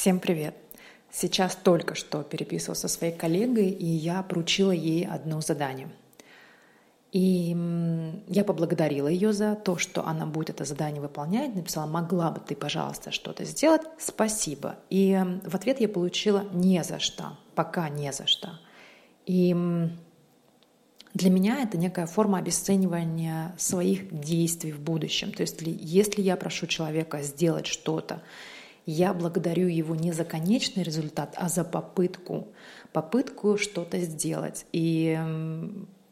Всем привет! Сейчас только что переписывался со своей коллегой, и я поручила ей одно задание. И я поблагодарила ее за то, что она будет это задание выполнять. Написала, могла бы ты, пожалуйста, что-то сделать? Спасибо. И в ответ я получила не за что, пока не за что. И для меня это некая форма обесценивания своих действий в будущем. То есть если я прошу человека сделать что-то, я благодарю его не за конечный результат, а за попытку, попытку что-то сделать. И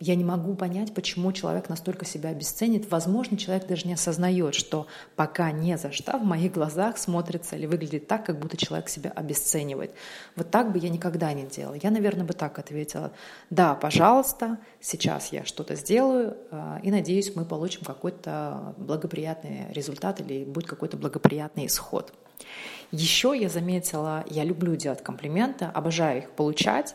я не могу понять, почему человек настолько себя обесценит. Возможно, человек даже не осознает, что пока не за что в моих глазах смотрится или выглядит так, как будто человек себя обесценивает. Вот так бы я никогда не делала. Я, наверное, бы так ответила. Да, пожалуйста, сейчас я что-то сделаю, а, и надеюсь, мы получим какой-то благоприятный результат или будет какой-то благоприятный исход. Еще я заметила, я люблю делать комплименты, обожаю их получать,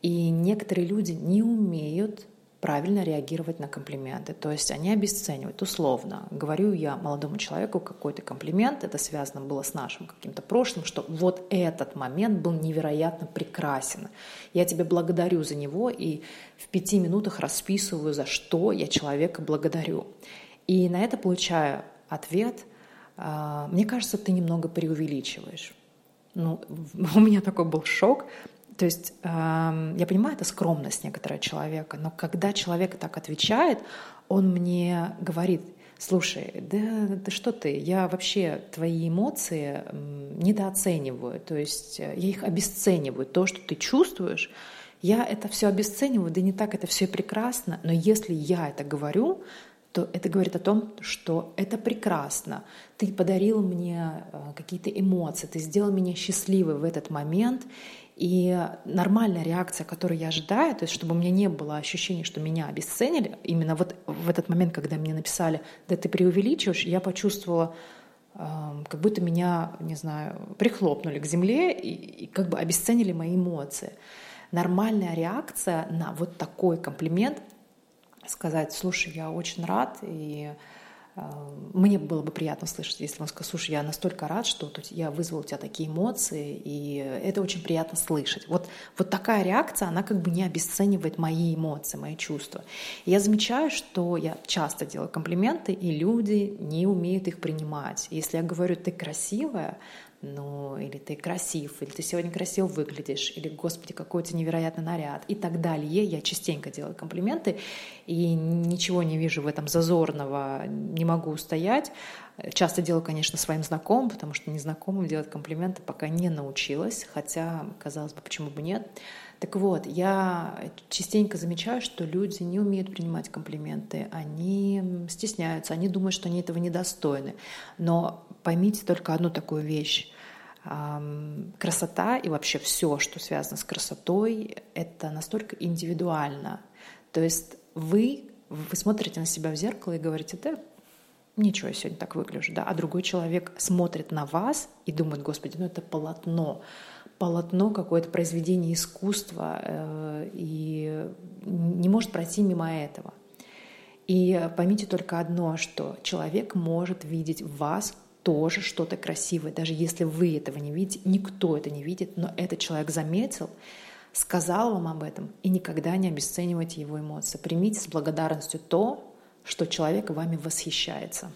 и некоторые люди не умеют правильно реагировать на комплименты. То есть они обесценивают, условно. Говорю я молодому человеку какой-то комплимент, это связано было с нашим каким-то прошлым, что вот этот момент был невероятно прекрасен. Я тебе благодарю за него и в пяти минутах расписываю, за что я человека благодарю. И на это получаю ответ – мне кажется, ты немного преувеличиваешь. Ну, у меня такой был шок. То есть я понимаю, это скромность некоторого человека, но когда человек так отвечает, он мне говорит, слушай, да, да что ты, я вообще твои эмоции недооцениваю, то есть э, я их обесцениваю. То, что ты чувствуешь, я это все обесцениваю, да не так это все прекрасно, но если я это говорю, то это говорит о том, что это прекрасно. Ты подарил мне э, какие-то эмоции, ты сделал меня счастливой в этот момент. И нормальная реакция, которую я ожидаю, то есть чтобы у меня не было ощущения, что меня обесценили, именно вот в этот момент, когда мне написали, да ты преувеличиваешь, я почувствовала, эм, как будто меня, не знаю, прихлопнули к земле и, и как бы обесценили мои эмоции. Нормальная реакция на вот такой комплимент сказать, слушай, я очень рад, и мне было бы приятно слышать, если он скажет, слушай, я настолько рад, что я вызвал у тебя такие эмоции, и это очень приятно слышать. Вот, вот такая реакция, она как бы не обесценивает мои эмоции, мои чувства. И я замечаю, что я часто делаю комплименты, и люди не умеют их принимать. Если я говорю, ты красивая, ну, или ты красив, или ты сегодня красиво выглядишь, или, господи, какой у тебя невероятный наряд, и так далее. Я частенько делаю комплименты, и ничего не вижу в этом зазорного, не могу устоять. Часто делаю, конечно, своим знакомым, потому что незнакомым делать комплименты пока не научилась, хотя, казалось бы, почему бы нет. Так вот, я частенько замечаю, что люди не умеют принимать комплименты, они стесняются, они думают, что они этого недостойны. Но поймите только одну такую вещь. Красота и вообще все, что связано с красотой, это настолько индивидуально. То есть вы, вы смотрите на себя в зеркало и говорите, да, ничего, я сегодня так выгляжу, да, а другой человек смотрит на вас и думает, господи, ну это полотно, полотно, какое-то произведение искусства, э, и не может пройти мимо этого. И поймите только одно, что человек может видеть в вас тоже что-то красивое, даже если вы этого не видите, никто это не видит, но этот человек заметил, сказал вам об этом, и никогда не обесценивайте его эмоции. Примите с благодарностью то, что человек вами восхищается.